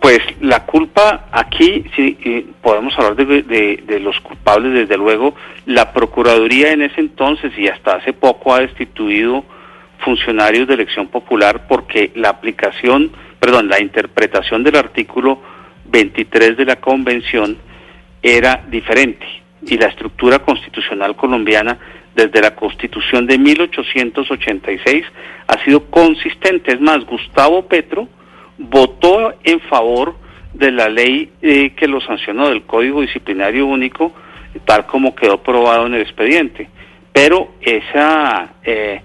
Pues la culpa aquí, sí, podemos hablar de, de, los culpables, desde luego. La Procuraduría en ese entonces y hasta hace poco ha destituido funcionarios de elección popular porque la aplicación, perdón, la interpretación del artículo 23 de la Convención era diferente y la estructura constitucional colombiana desde la Constitución de 1886 ha sido consistente. Es más, Gustavo Petro votó en favor de la ley eh, que lo sancionó del Código Disciplinario Único, tal como quedó probado en el expediente. Pero esa eh,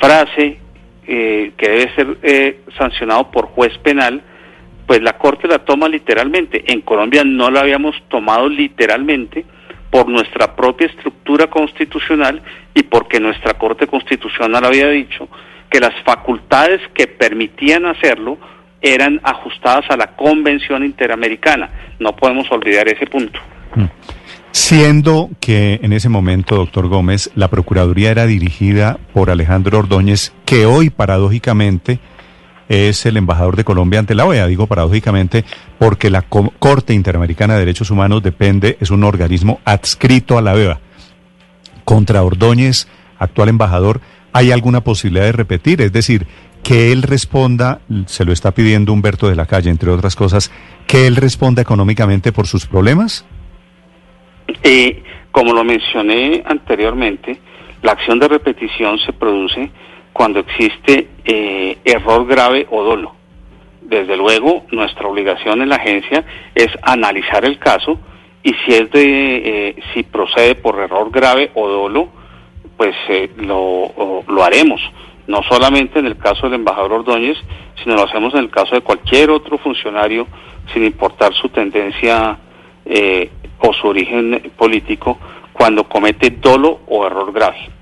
frase eh, que debe ser sancionado por juez penal, pues la Corte la toma literalmente. En Colombia no la habíamos tomado literalmente por nuestra propia estructura constitucional y porque nuestra Corte Constitucional había dicho que las facultades que permitían hacerlo eran ajustadas a la Convención Interamericana. No podemos olvidar ese punto. Mm. Siendo que en ese momento, doctor Gómez, la Procuraduría era dirigida por Alejandro Ordóñez, que hoy paradójicamente es el embajador de Colombia ante la OEA. Digo paradójicamente porque la Corte Interamericana de Derechos Humanos depende, es un organismo adscrito a la OEA. Contra Ordóñez, actual embajador, ¿hay alguna posibilidad de repetir? Es decir, que él responda, se lo está pidiendo Humberto de la Calle, entre otras cosas, que él responda económicamente por sus problemas? Eh, como lo mencioné anteriormente, la acción de repetición se produce cuando existe eh, error grave o dolo. Desde luego, nuestra obligación en la agencia es analizar el caso y si es de eh, si procede por error grave o dolo, pues eh, lo, lo haremos. No solamente en el caso del embajador Ordóñez, sino lo hacemos en el caso de cualquier otro funcionario, sin importar su tendencia o su origen político, cuando comete dolo o error grave.